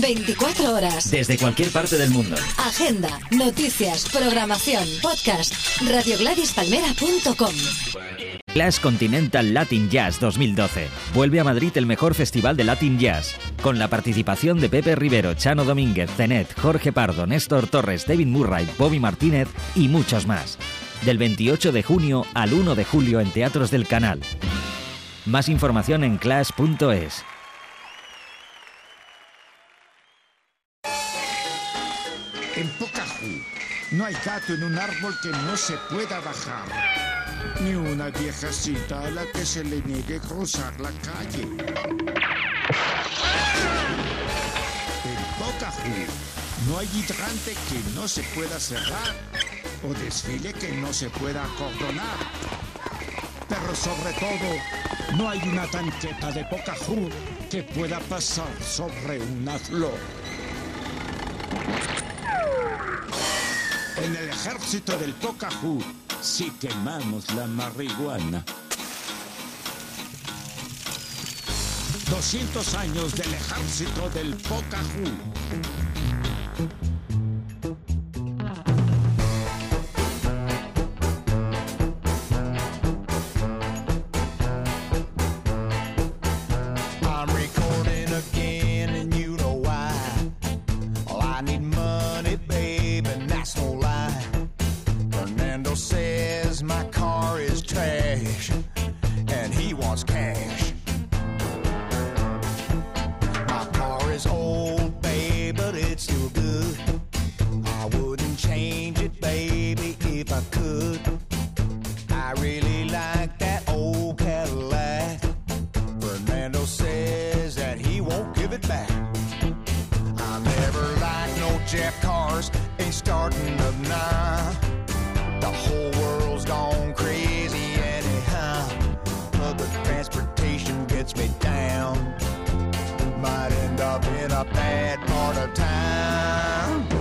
24 horas. Desde cualquier parte del mundo. Agenda, noticias, programación, podcast. RadioGladysPalmera.com Clash Continental Latin Jazz 2012. Vuelve a Madrid el mejor festival de Latin Jazz, con la participación de Pepe Rivero, Chano Domínguez, Zenet, Jorge Pardo, Néstor Torres, David Murray, Bobby Martínez y muchos más. Del 28 de junio al 1 de julio en Teatros del Canal. Más información en clash.es. En Pocahú no hay gato en un árbol que no se pueda bajar. Ni una viejecita a la que se le niegue cruzar la calle. En Pocahú no hay hidrante que no se pueda cerrar o desfile que no se pueda acordonar. Pero sobre todo, no hay una tanqueta de Pocahú que pueda pasar sobre una flor. En el ejército del Pocahú sí quemamos la marihuana. 200 años del ejército del Pocahú. If I could. I really like that old Cadillac. Fernando says that he won't give it back. I never liked no jet cars, ain't starting up now. The whole world's gone crazy anyhow. Public transportation gets me down. Might end up in a bad part of town.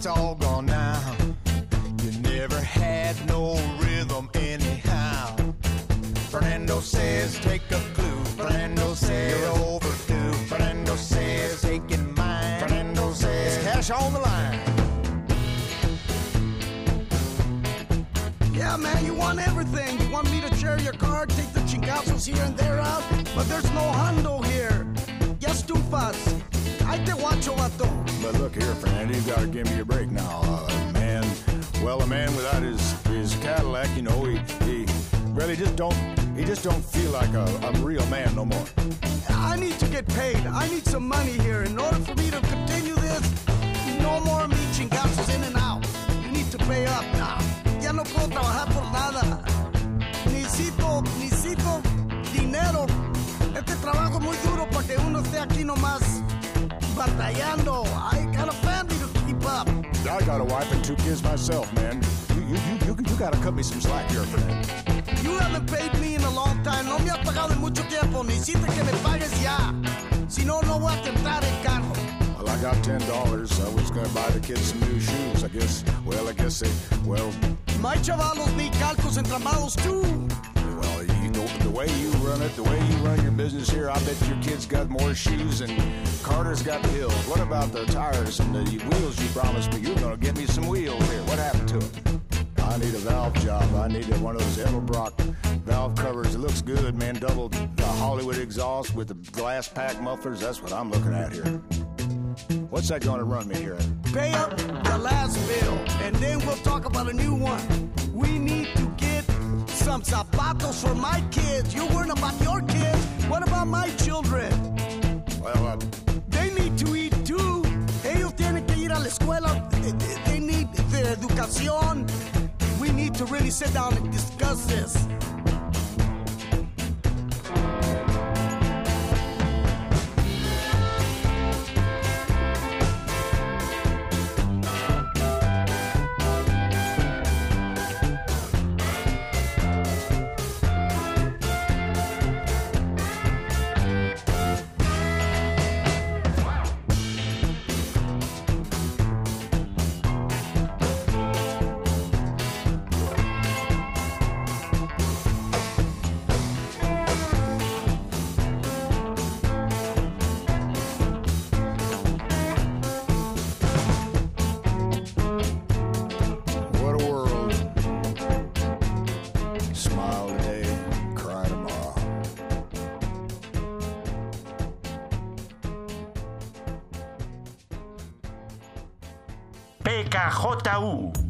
It's all gone now. You never had no rhythm anyhow. Fernando says take a clue. Fernando says you're overdue. Fernando says taking mine. Fernando says it's cash on the line. Yeah, man, you want everything. You want me to share your car, take the chingazos here and there out, but there's no hundo here. Ya too Ahí But look here, friend, you gotta give me a break now. Uh, man, well, a man without his his Cadillac, you know, he he really just don't he just don't feel like a, a real man no more. I need to get paid. I need some money here. In order for me to continue this, no more me chingazos in and out. You need to pay up now. Ya no puedo trabajar por nada. Necesito, necesito dinero. Este trabajo es muy duro para que uno esté aquí nomás batallando. I got a family to keep up. I got a wife and two kids myself, man. You you you, you, you gotta cut me some slack here, for that. You haven't paid me in a long time. No me has pagado en mucho tiempo. Necesito que me pagues ya. Si no, no voy a tentar el carro. Well, I got ten dollars. I was gonna buy the kids some new shoes. I guess. Well, I guess they. Well, My chavalos need calcos entramados too. The way you run it, the way you run your business here. I bet your kids got more shoes than Carter's got hills. What about the tires and the wheels you promised me? You're gonna get me some wheels here. What happened to it? I need a valve job. I need one of those Edelbrock valve covers. It looks good, man. Double the Hollywood exhaust with the glass pack mufflers. That's what I'm looking at here. What's that going to run me here? Pay up the last bill, and then we'll talk about a new one. We need to some zapatos for my kids. You worrying about your kids? What about my children? Well, uh, They need to eat too. Ellos tienen que ir a la escuela. They- They need their educación. We need to really sit down and discuss this. PKJU.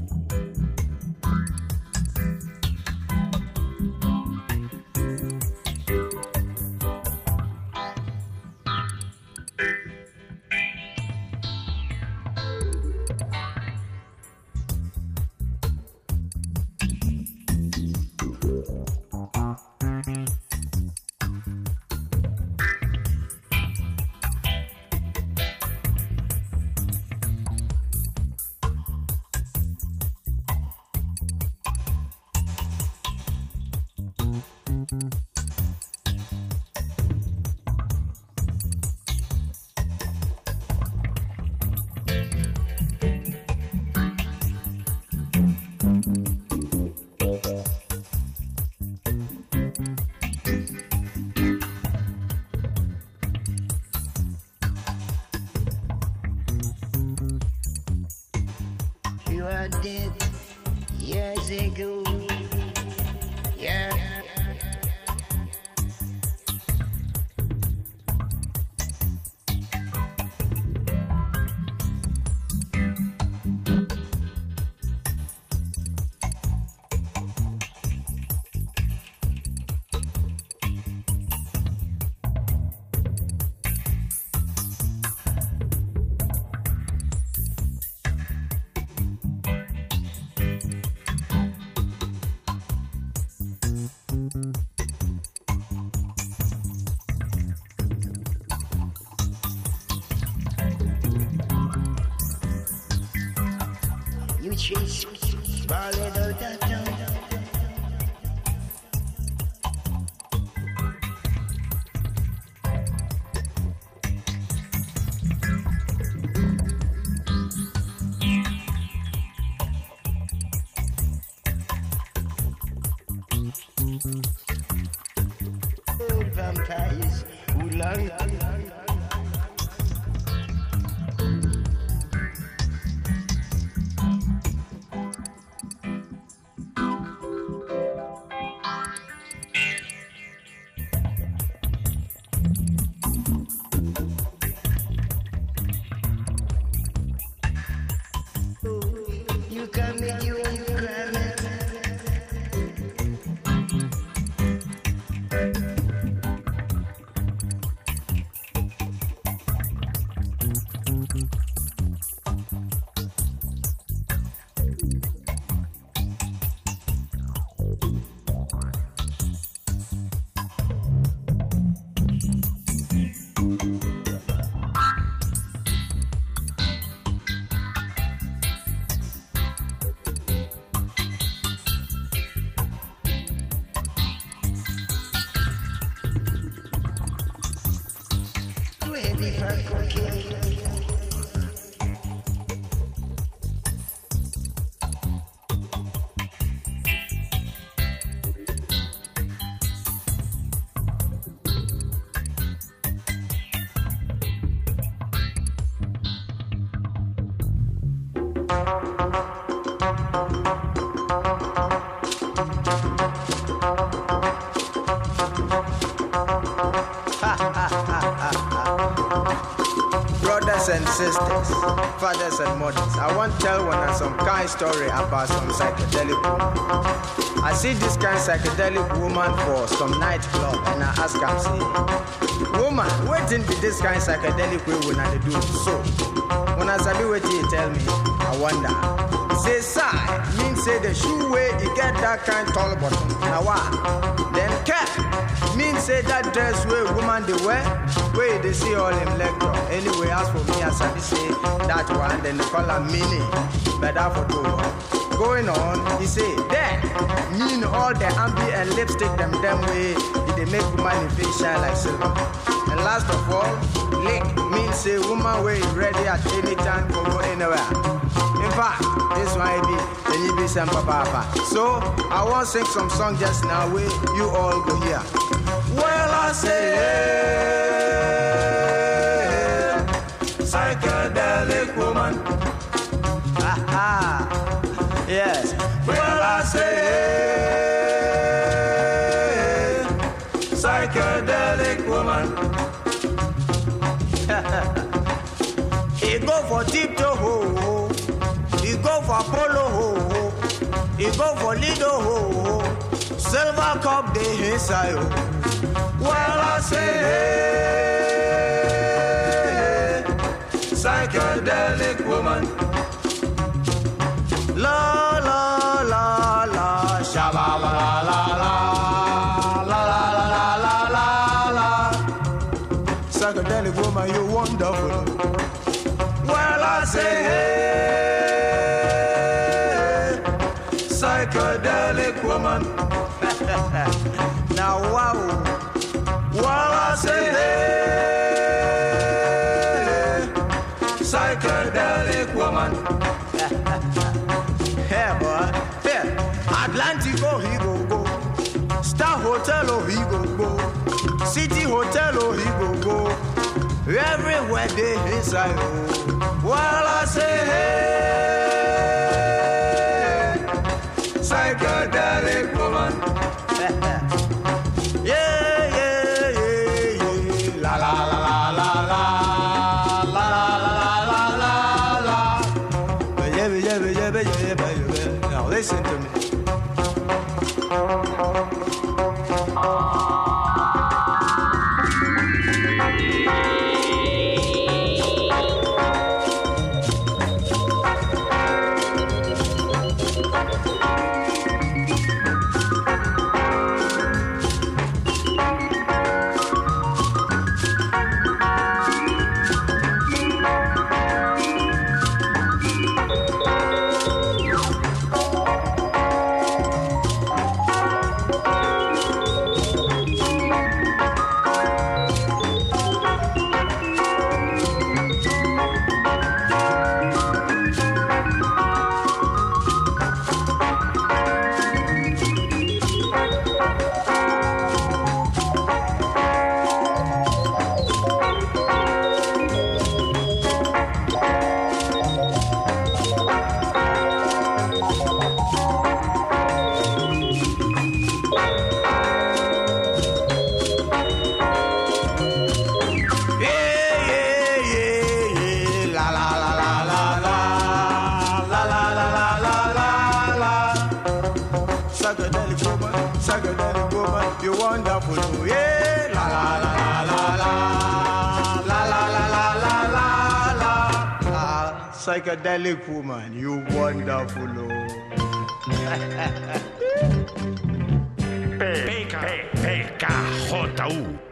Vale Brothers and sisters, fathers and mothers, I want to tell one some kind story about some psychedelic woman. I see this kind psychedelic woman for some nightclub and I ask her, say, woman, wetin be this kind psychedelic way una dey do so? Una sabi wetin you tell me? I wonder. Say sigh mean say the shoe way e get that kind tall bottom. Now why? Then cap mean say that dress way woman dey wear you dey see all im leg. Anyway, as for me, as I say that one then they call am mini. Better for two. Going on, he say there mean all the ambi and lipstick them them way dey make woman face shine like silver. And last of all, lick mean say woman way ready at any time for go anywhere. In fact, this one be you be some papa. So I want to sing some song just now where you all go here. Well, I say, hey, psychedelic woman. Lido. Silver cup they inside. Well I say psychedelic woman. La la la la, shabba la la la la la la la la la. Psychedelic woman, you wonderful. Well I say hey, woman. now wow, well I say hey, psychedelic woman. Yeah, boy. Yeah. Atlantic, oh, he go go. Star Hotel, oh, he go go. City Hotel, oh, he go go. Everywhere they inside, oh. While I say, hey, psychedelic woman, you wonderful. Oh. PKJU.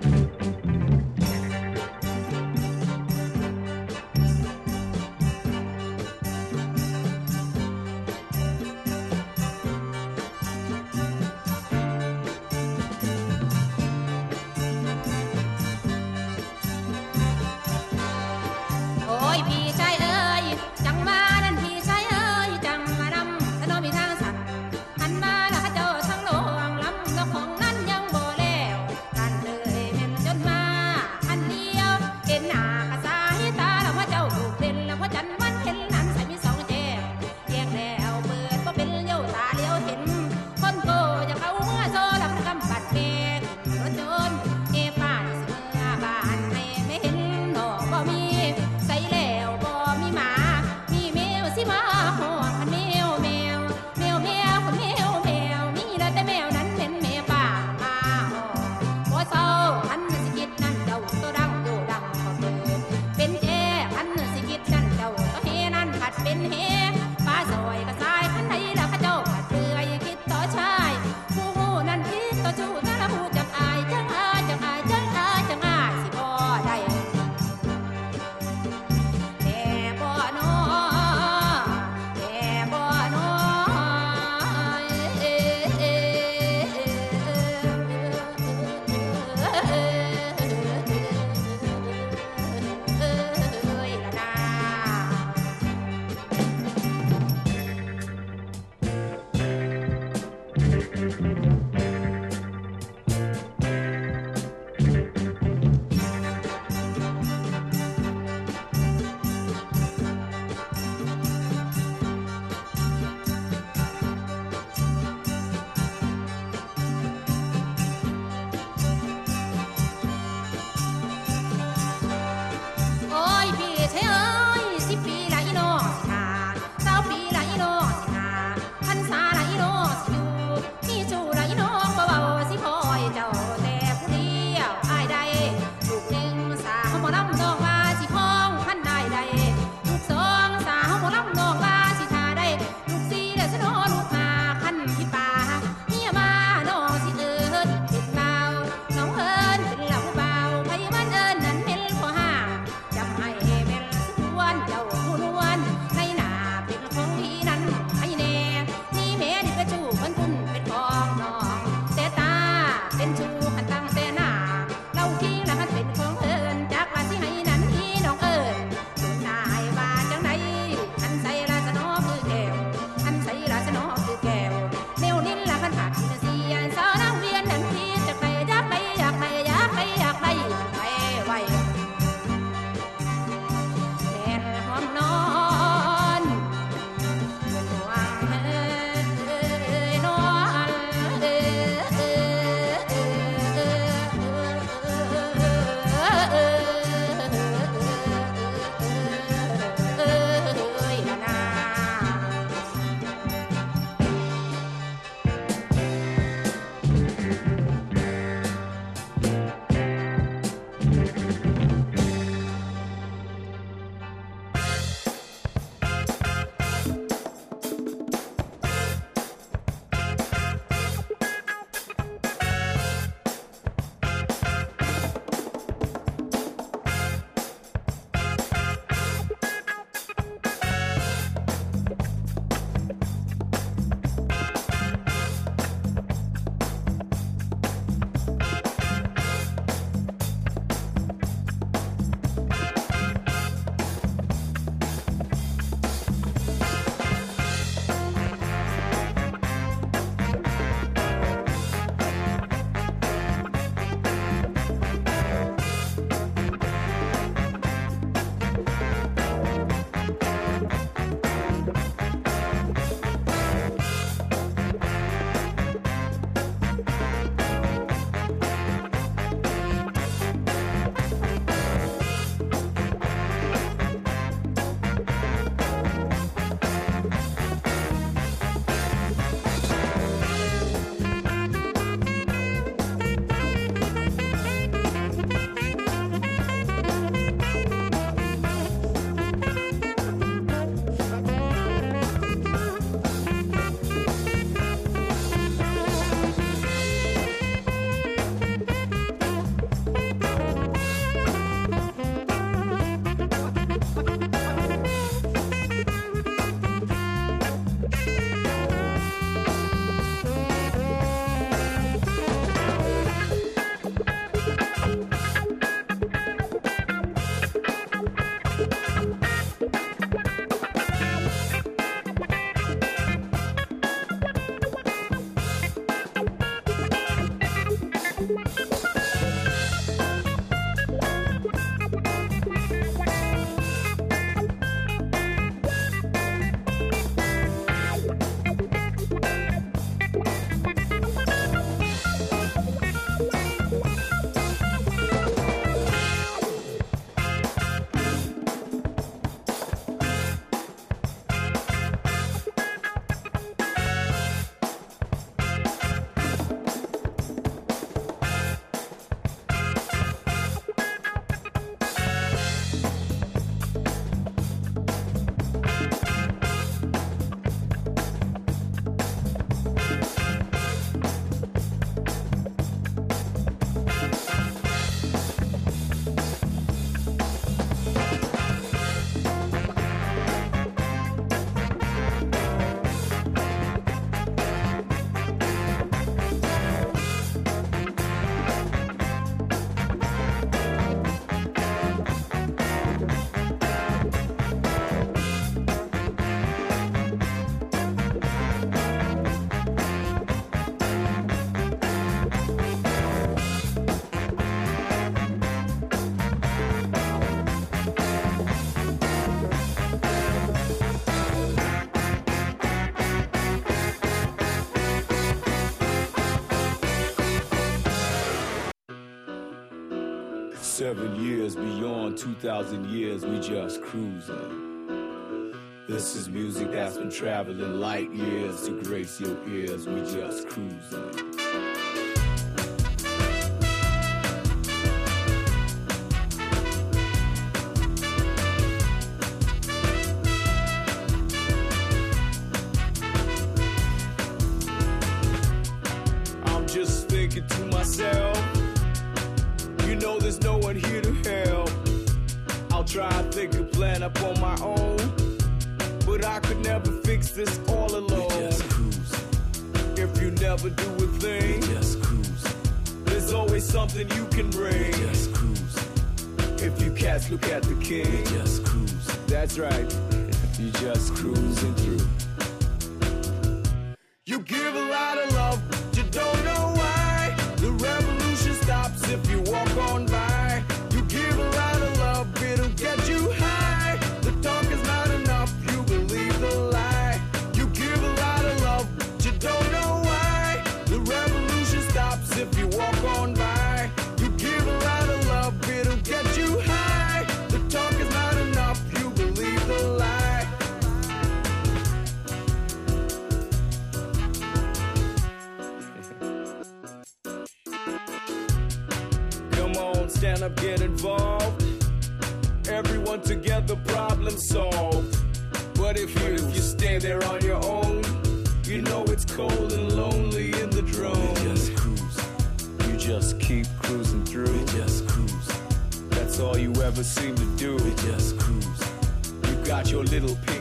seven years beyond 2,000 years, we just cruising. This is music that's been traveling light years to grace your ears, we just cruising.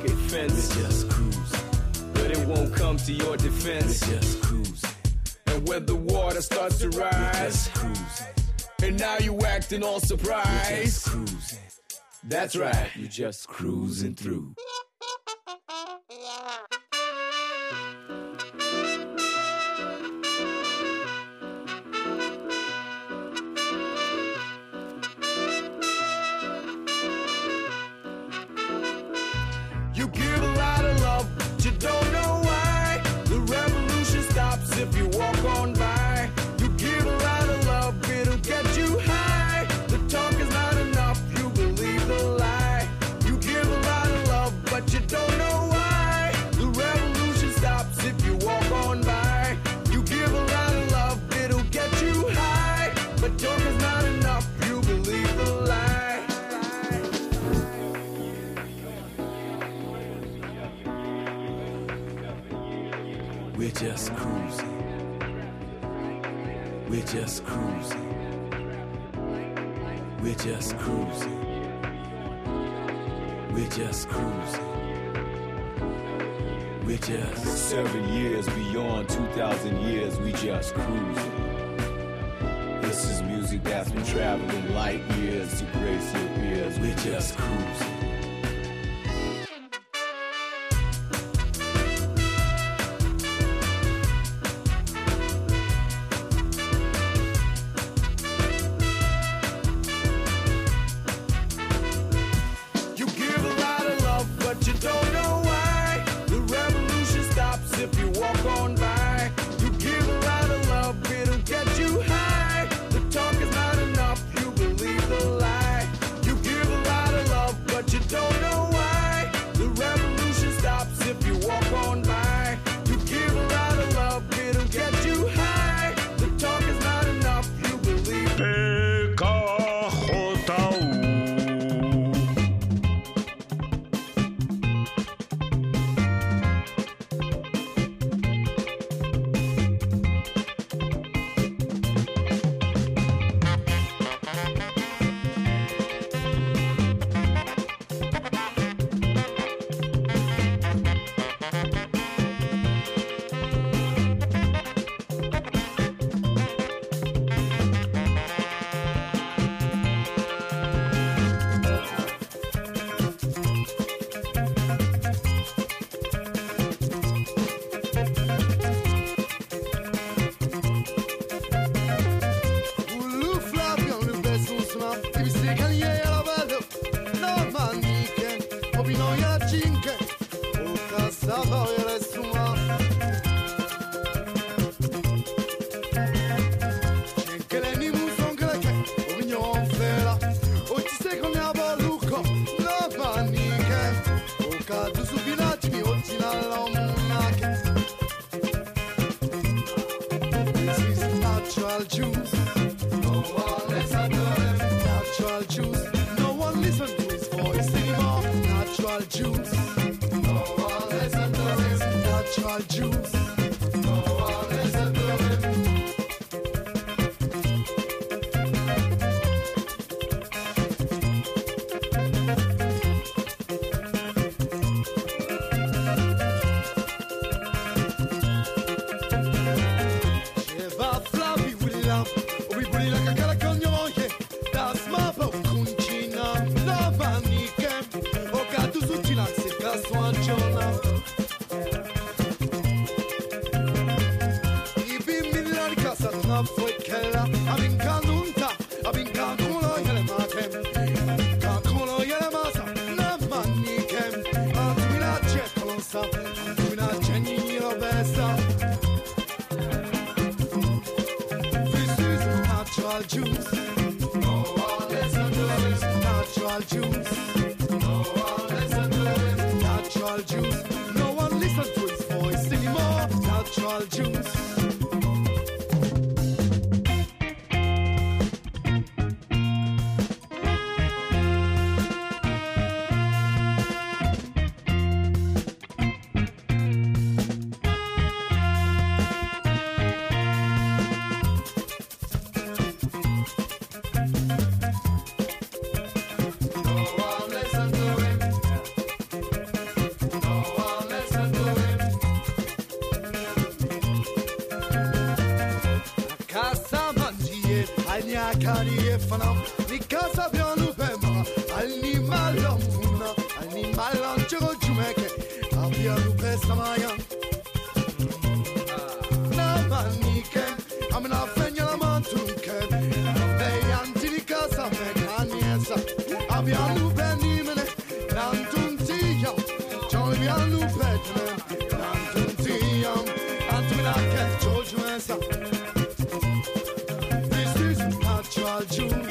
picket fence. We're just cruising. But it won't come to your defense. We're just cruising. And when the water starts to rise, We're just cruising. and now you acting all surprised. We're just cruising. That's right, you're just cruising through. all June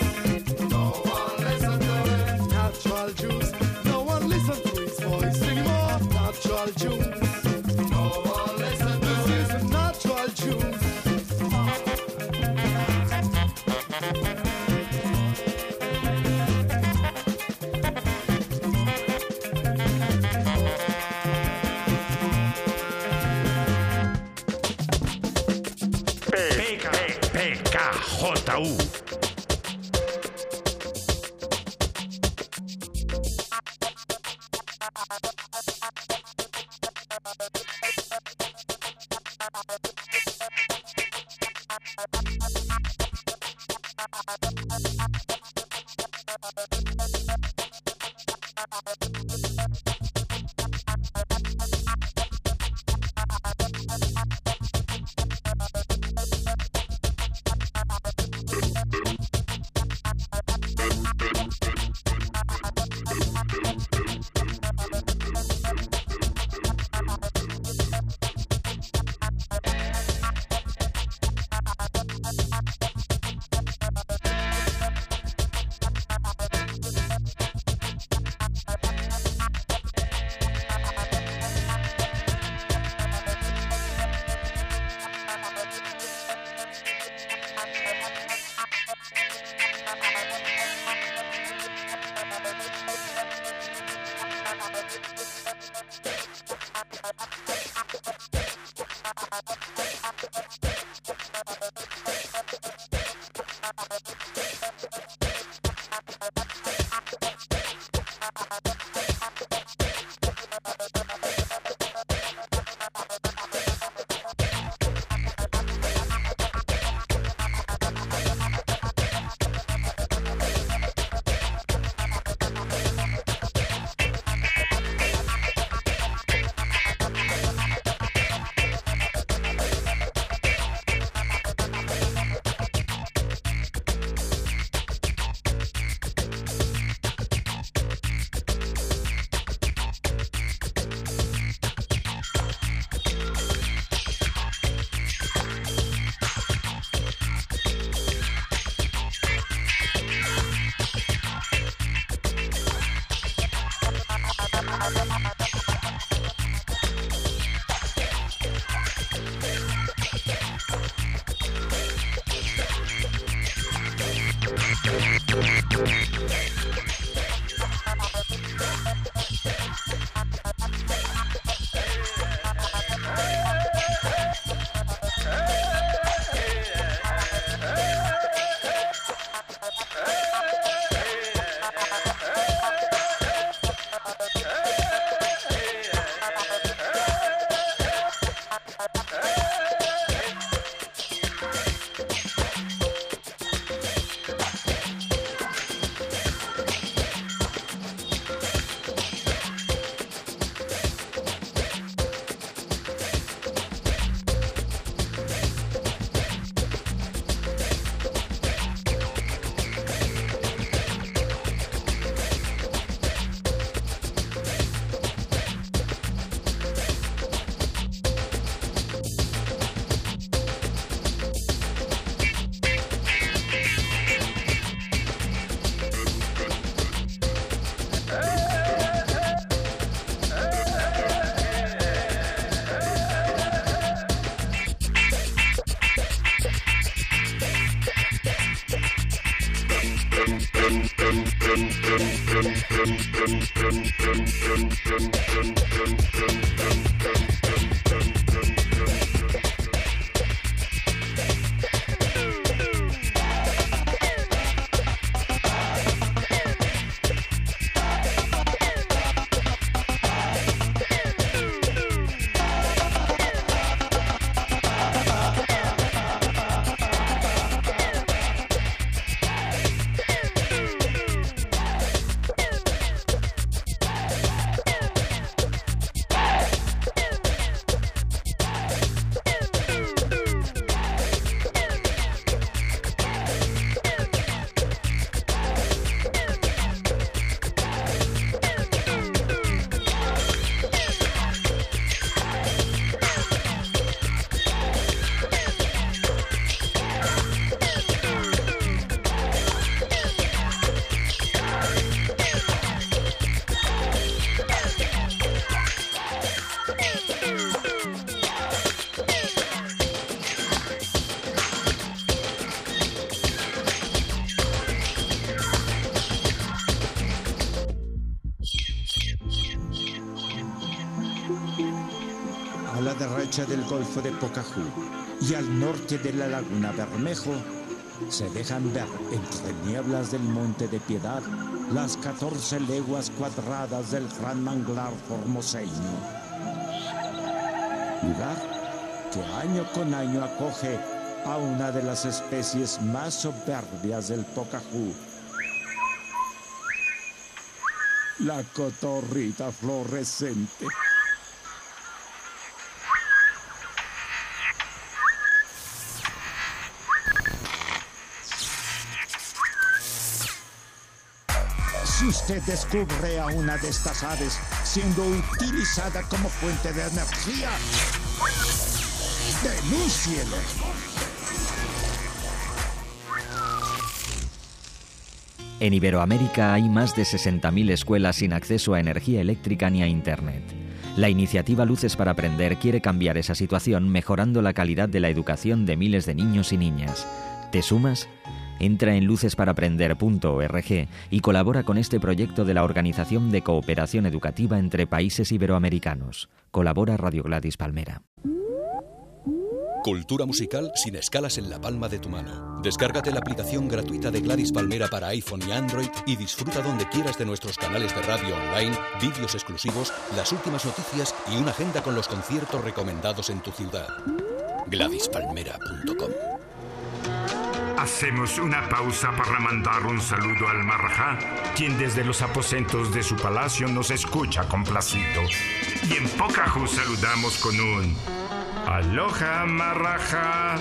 del Golfo de Pocahú y al norte de la Laguna Bermejo se dejan ver entre nieblas del Monte de Piedad las 14 leguas cuadradas del Gran Manglar Formoseño. Lugar que año con año acoge a una de las especies más soberbias del Pocahú, la cotorrita fluorescente. Usted descubre a una de estas aves siendo utilizada como fuente de energía, denúncielo. En Iberoamérica hay más de 60.000 escuelas sin acceso a energía eléctrica ni a Internet. La iniciativa Luces para Aprender quiere cambiar esa situación mejorando la calidad de la educación de miles de niños y niñas. ¿Te sumas? Entra en lucesparaprender.org y colabora con este proyecto de la Organización de Cooperación Educativa entre Países Iberoamericanos. Colabora Radio Gladys Palmera. Cultura musical sin escalas en la palma de tu mano. Descárgate la aplicación gratuita de Gladys Palmera para iPhone y Android y disfruta donde quieras de nuestros canales de radio online, vídeos exclusivos, las últimas noticias y una agenda con los conciertos recomendados en tu ciudad. GladysPalmera.com Hacemos una pausa para mandar un saludo al Marajá, quien desde los aposentos de su palacio nos escucha complacido. Y en Pocahú saludamos con un Aloha Marajá.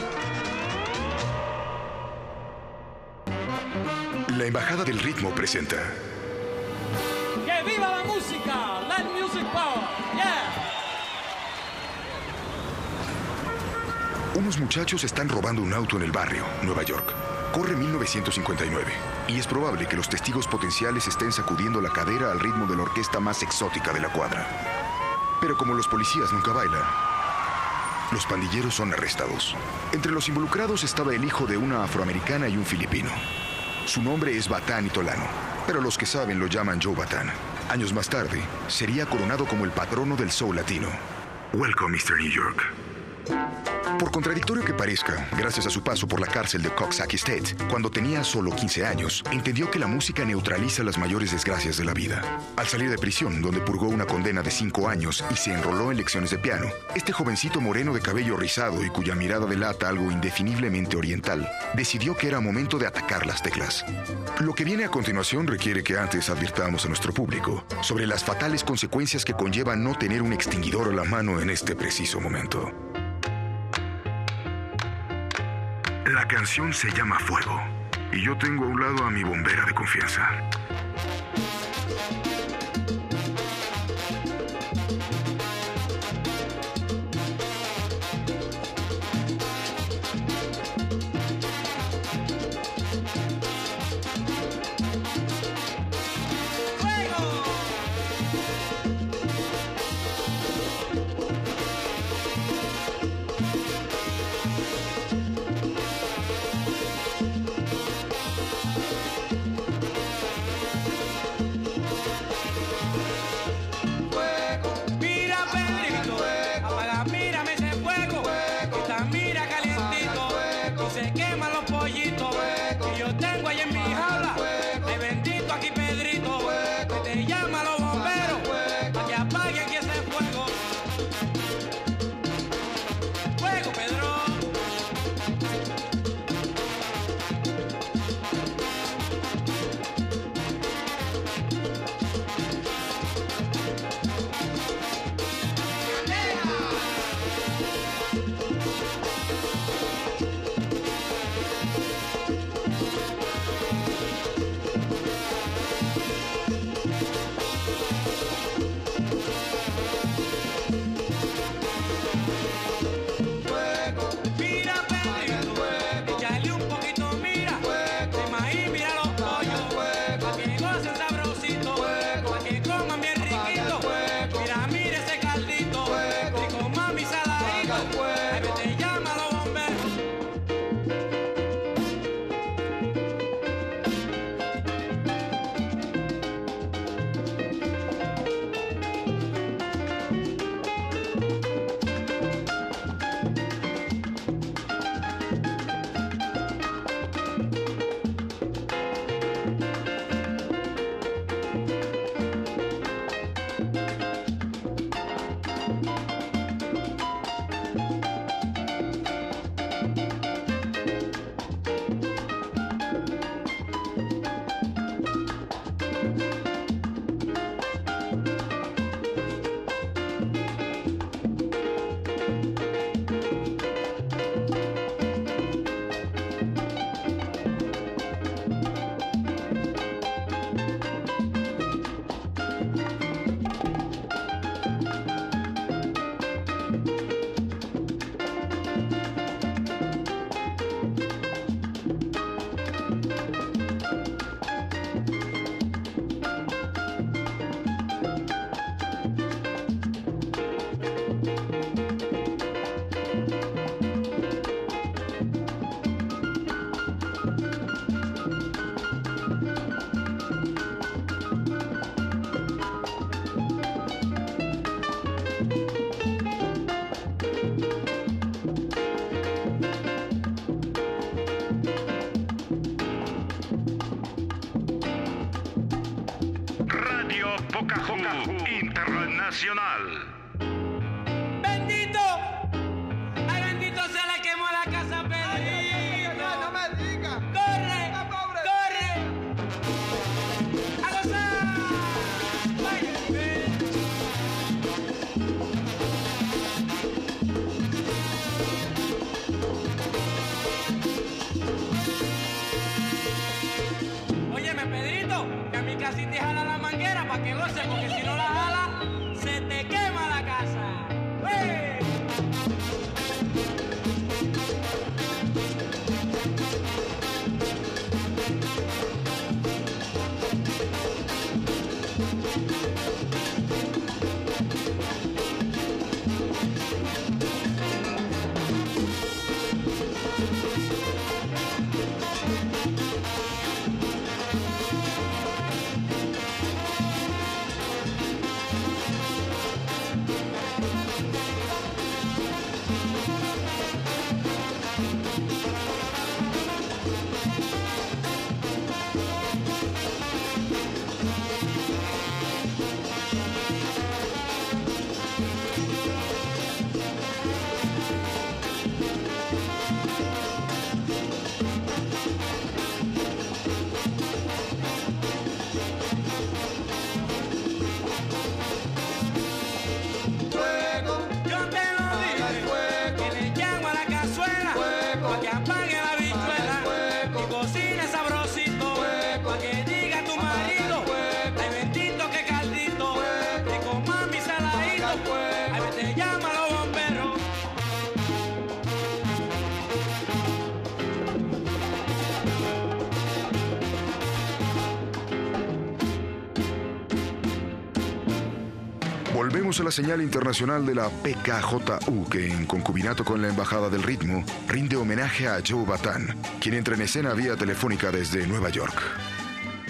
La Embajada del Ritmo presenta ¡Que viva la música! ¡Let music power! Unos muchachos están robando un auto en el barrio, Nueva York. Corre 1959 y es probable que los testigos potenciales estén sacudiendo la cadera al ritmo de la orquesta más exótica de la cuadra. Pero como los policías nunca bailan, los pandilleros son arrestados. Entre los involucrados estaba el hijo de una afroamericana y un filipino. Su nombre es Batán Itolano, pero los que saben lo llaman Joe Batán. Años más tarde, sería coronado como el patrono del soul latino. Welcome, Mr. New York. Por contradictorio que parezca, gracias a su paso por la cárcel de Coxsackie State, cuando tenía solo 15 años, entendió que la música neutraliza las mayores desgracias de la vida. Al salir de prisión, donde purgó una condena de 5 años y se enroló en lecciones de piano, este jovencito moreno de cabello rizado y cuya mirada delata algo indefiniblemente oriental, decidió que era momento de atacar las teclas. Lo que viene a continuación requiere que antes advirtamos a nuestro público sobre las fatales consecuencias que conlleva no tener un extinguidor a la mano en este preciso momento. La canción se llama Fuego y yo tengo a un lado a mi bombera de confianza. La señal internacional de la PKJU, que en concubinato con la Embajada del Ritmo rinde homenaje a Joe Batán, quien entra en escena vía telefónica desde Nueva York.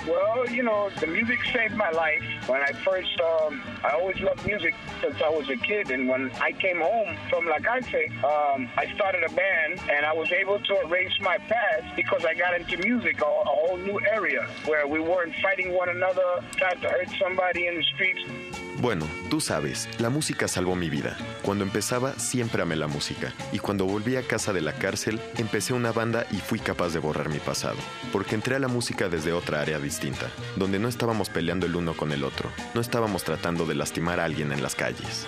Well, you know, the music saved my life. When I first, um, I always loved music since I was a kid. And when I came home from La Cárcel, um, I started a band and I was able to erase my past because I got into music, a, a whole new area where we weren't fighting one another, trying to hurt somebody in the streets. Bueno, tú sabes, la música salvó mi vida. Cuando empezaba, siempre amé la música. Y cuando volví a casa de la cárcel, empecé una banda y fui capaz de borrar mi pasado. Porque entré a la música desde otra área distinta, donde no estábamos peleando el uno con el otro. No estábamos tratando de lastimar a alguien en las calles.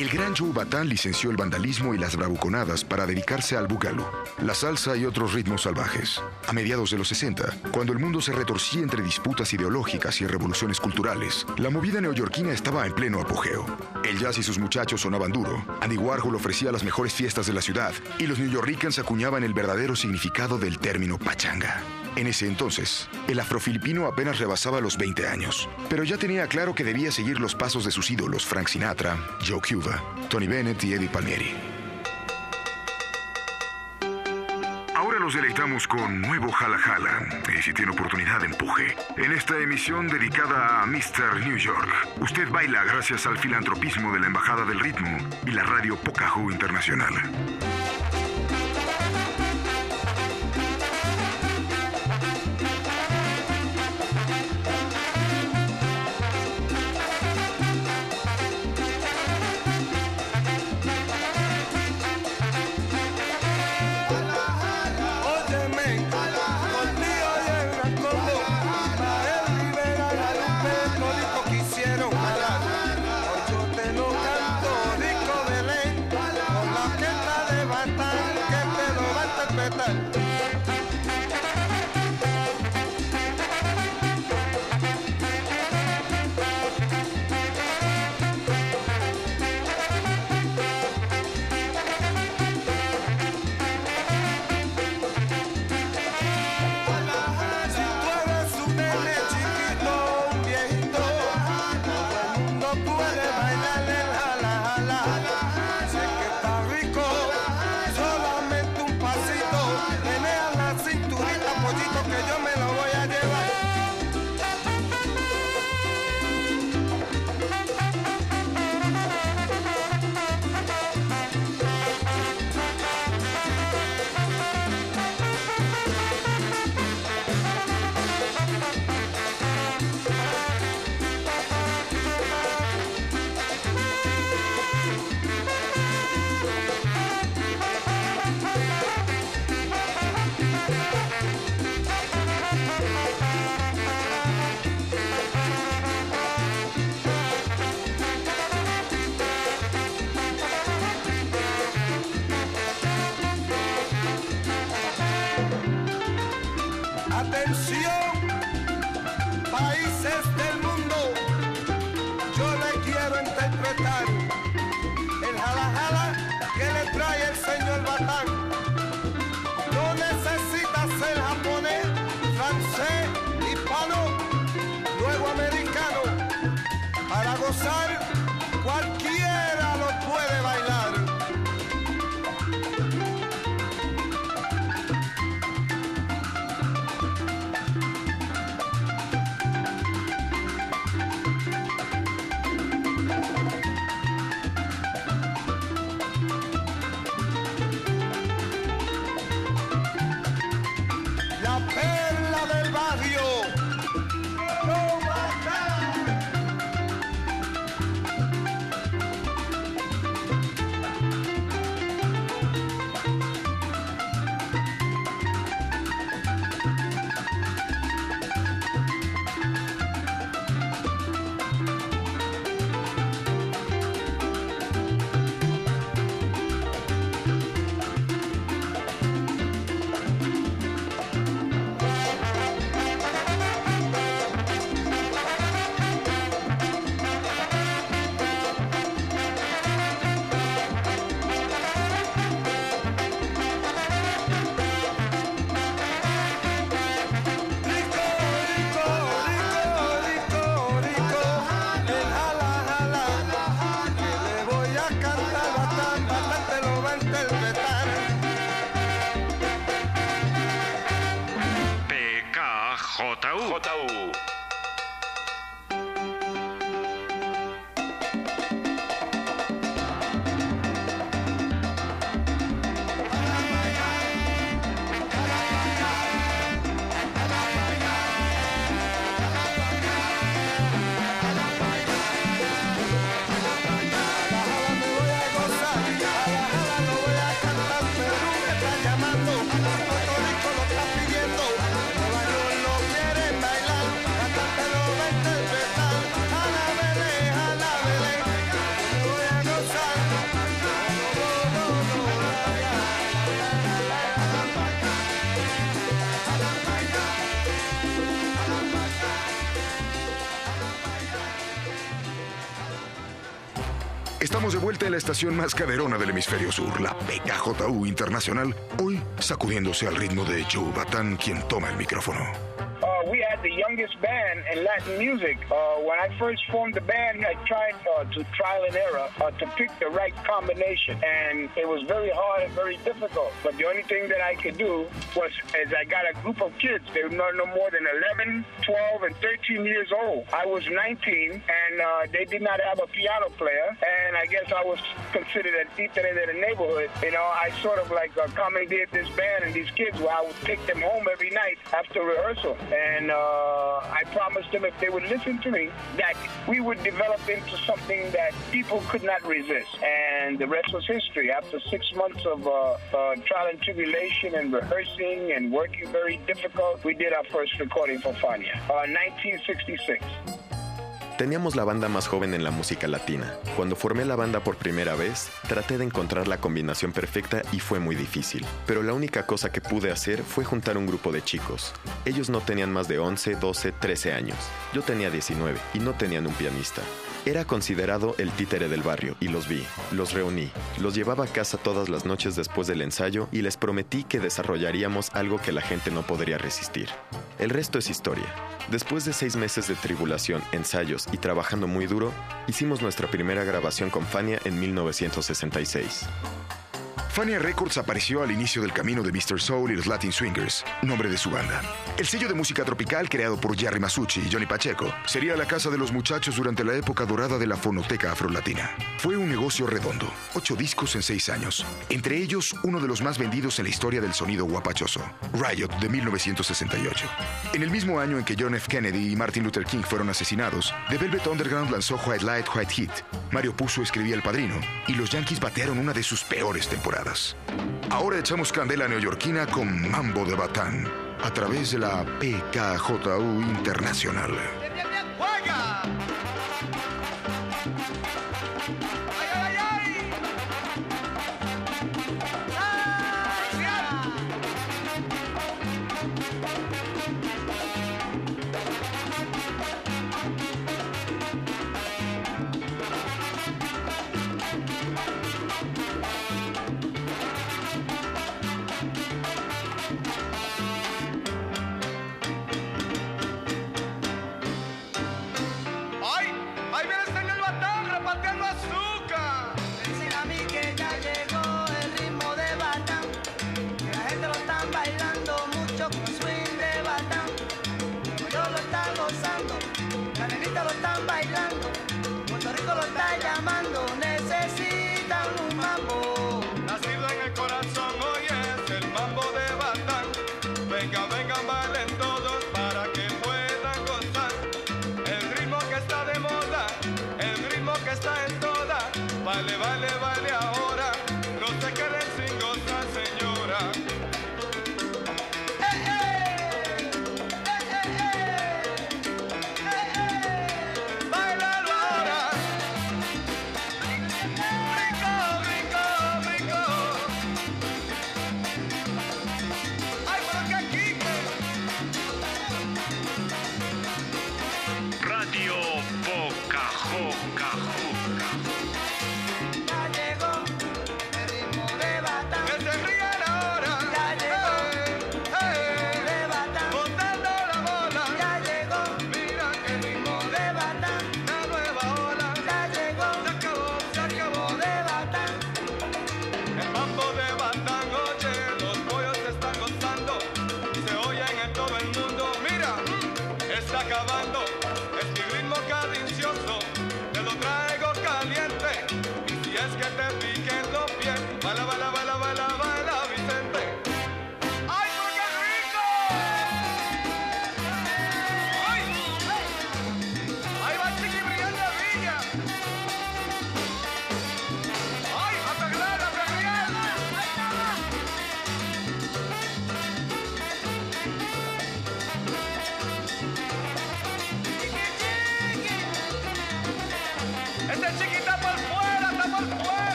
El gran Joe Batán licenció el vandalismo y las bravuconadas para dedicarse al búgalo, la salsa y otros ritmos salvajes. A mediados de los 60, cuando el mundo se retorcía entre disputas ideológicas y revoluciones culturales, la movida neoyorquina estaba en pleno apogeo. El jazz y sus muchachos sonaban duro, Andy Warhol ofrecía las mejores fiestas de la ciudad y los newyorkers acuñaban el verdadero significado del término pachanga. En ese entonces, el afrofilipino apenas rebasaba los 20 años, pero ya tenía claro que debía seguir los pasos de sus ídolos Frank Sinatra, Joe Cuba, Tony Bennett y Eddie Palmieri. Ahora los deleitamos con Nuevo Jala Jala, y si tiene oportunidad empuje. En esta emisión dedicada a Mr. New York, usted baila gracias al filantropismo de la Embajada del Ritmo y la radio Pocahú Internacional. não la estación más caderona del hemisferio sur, la PKJU Internacional, hoy sacudiéndose al ritmo de Joe Batán, quien toma el micrófono. Uh, we had the youngest band in Latin music. Uh, when I first formed the band, I tried uh, to trial and error uh, to pick the right combination, and it was very hard and very difficult. But the only thing that I could do was, as I got a group of kids, they were no, no more than 11, 12, and 13 years old. I was 19, and uh, they did not have a piano player, and I guess I was considered an títere in the neighborhood. You know, I sort of like uh, commandeered this band and these kids where I would take them home every night after rehearsal. And uh, I promised them if they would listen to me, that we would develop into something that people could not resist. And the rest was history. After six months of uh, uh, trial and tribulation and rehearsing and working very difficult, we did our first recording for Fania, uh, 1966. Teníamos la banda más joven en la música latina. Cuando formé la banda por primera vez, traté de encontrar la combinación perfecta y fue muy difícil. Pero la única cosa que pude hacer fue juntar un grupo de chicos. Ellos no tenían más de 11, 12, 13 años. Yo tenía 19 y no tenían un pianista. Era considerado el títere del barrio y los vi, los reuní, los llevaba a casa todas las noches después del ensayo y les prometí que desarrollaríamos algo que la gente no podría resistir. El resto es historia. Después de seis meses de tribulación, ensayos y trabajando muy duro, hicimos nuestra primera grabación con Fania en 1966. Fania Records apareció al inicio del camino de Mr. Soul y los Latin Swingers, nombre de su banda. El sello de música tropical creado por Jerry Masucci y Johnny Pacheco sería la casa de los muchachos durante la época dorada de la fonoteca afrolatina. Fue un negocio redondo, ocho discos en seis años, entre ellos uno de los más vendidos en la historia del sonido guapachoso, Riot de 1968. En el mismo año en que John F. Kennedy y Martin Luther King fueron asesinados, The Velvet Underground lanzó White Light, White Heat. Mario Puzo escribía El Padrino y los Yankees batearon una de sus peores temporadas. Ahora echamos candela neoyorquina con Mambo de Batán a través de la PKJU Internacional. ¡Ay! ¡Ahí viene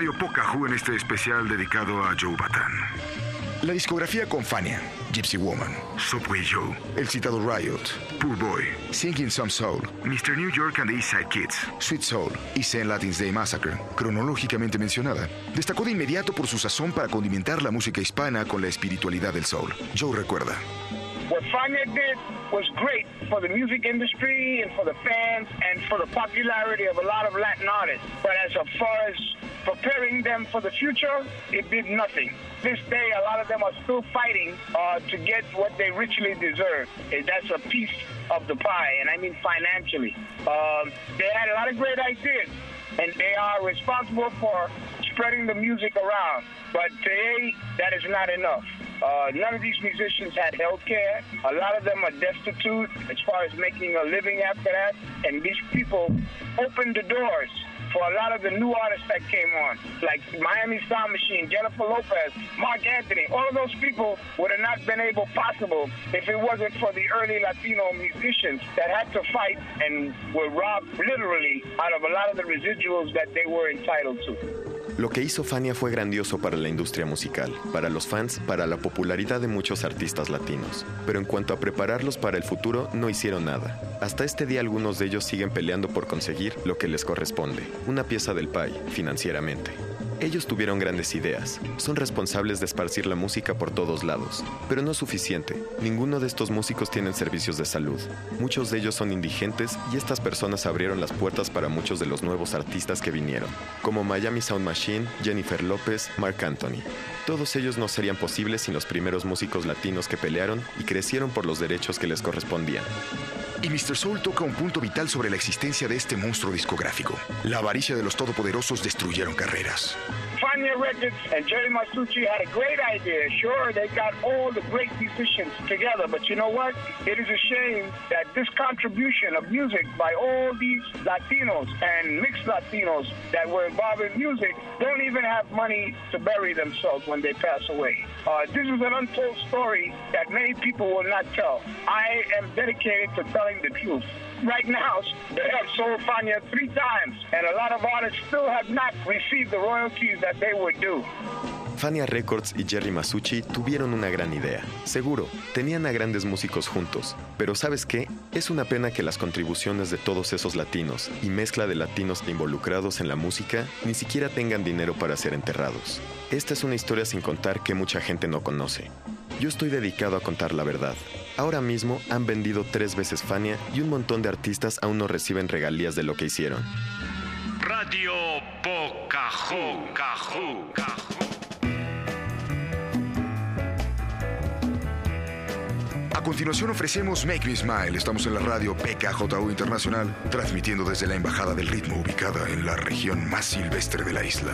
Radio Pocahú en este especial dedicado a Joe Batan. La discografía con Fania, Gypsy Woman, Subway Joe, el citado Riot, Poor Boy, Singing Some Soul, Mr. New York and the East Side Kids, Sweet Soul y St. Latin's Day Massacre, cronológicamente mencionada, destacó de inmediato por su sazón para condimentar la música hispana con la espiritualidad del soul. Joe recuerda. What Fania did was great for the music industry and for the fans and for the popularity of a lot of Latin artists. But as far as preparing them for the future, it did nothing. This day, a lot of them are still fighting uh, to get what they richly deserve. Eh, That's a piece of the pie, and I mean financially. Um, they had a lot of great ideas, and they are responsible for spreading the music around. But today, that is not enough. Uh, none of these musicians had health care. A lot of them are destitute as far as making a living after that. And these people opened the doors for a lot of the new artists that came on, like Miami Sound Machine, Jennifer Lopez, Mark Anthony. All of those people would have not been able possible if it wasn't for the early Latino musicians that had to fight and were robbed literally out of a lot of the residuals that they were entitled to. Lo que hizo Fania fue grandioso para la industria musical, para los fans, para la popularidad de muchos artistas latinos. Pero en cuanto a prepararlos para el futuro, no hicieron nada. Hasta este día algunos de ellos siguen peleando por conseguir lo que les corresponde, una pieza del pie, financieramente. Ellos tuvieron grandes ideas, son responsables de esparcir la música por todos lados, pero no es suficiente. Ninguno de estos músicos tienen servicios de salud. Muchos de ellos son indigentes y estas personas abrieron las puertas para muchos de los nuevos artistas que vinieron, como Miami Sound Machine, Jennifer López, Mark Anthony. Todos ellos no serían posibles sin los primeros músicos latinos que pelearon y crecieron por los derechos que les correspondían. Y Mr. Soul toca un punto vital sobre la existencia de este monstruo discográfico. La avaricia de los todopoderosos destruyeron carreras. Fania Records and Jerry Masucci had a great idea. Sure, they got all the great musicians together, but you know what? It is a shame that this contribution of music by all these Latinos and mixed Latinos that were involved in music don't even have money to bury themselves when they pass away. Uh, this is an untold story that many people will not tell. I am dedicated to telling the truth. Right now, they have sold Fania three times, and a lot of artists still have not received the royalties that they were due. Fania Records y Jerry Masucci tuvieron una gran idea. Seguro, tenían a grandes músicos juntos. Pero ¿sabes qué? Es una pena que las contribuciones de todos esos latinos y mezcla de latinos involucrados en la música ni siquiera tengan dinero para ser enterrados. Esta es una historia sin contar que mucha gente no conoce. Yo estoy dedicado a contar la verdad. Ahora mismo han vendido tres veces Fania y un montón de artistas aún no reciben regalías de lo que hicieron. Radio Pocahú, A continuación ofrecemos Make Me Smile. Estamos en la radio PKJU Internacional, transmitiendo desde la Embajada del Ritmo, ubicada en la región más silvestre de la isla.